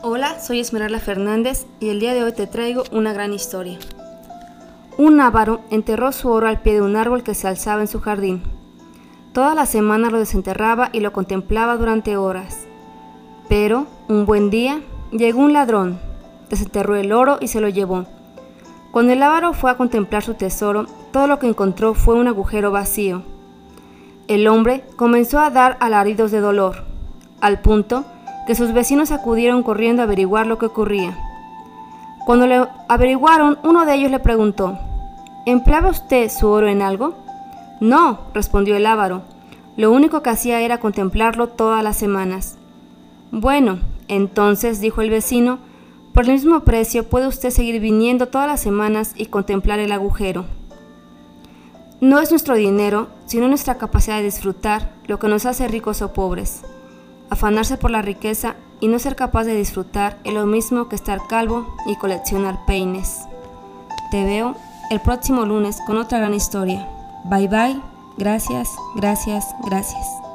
Hola, soy Esmeralda Fernández y el día de hoy te traigo una gran historia. Un avaro enterró su oro al pie de un árbol que se alzaba en su jardín. Toda la semana lo desenterraba y lo contemplaba durante horas. Pero, un buen día, llegó un ladrón, desenterró el oro y se lo llevó. Cuando el avaro fue a contemplar su tesoro, todo lo que encontró fue un agujero vacío. El hombre comenzó a dar alaridos de dolor, al punto que sus vecinos acudieron corriendo a averiguar lo que ocurría. Cuando le averiguaron, uno de ellos le preguntó, ¿empleaba usted su oro en algo? No, respondió el avaro. Lo único que hacía era contemplarlo todas las semanas. Bueno, entonces, dijo el vecino, por el mismo precio puede usted seguir viniendo todas las semanas y contemplar el agujero. No es nuestro dinero, sino nuestra capacidad de disfrutar lo que nos hace ricos o pobres. Afanarse por la riqueza y no ser capaz de disfrutar es lo mismo que estar calvo y coleccionar peines. Te veo el próximo lunes con otra gran historia. Bye bye, gracias, gracias, gracias.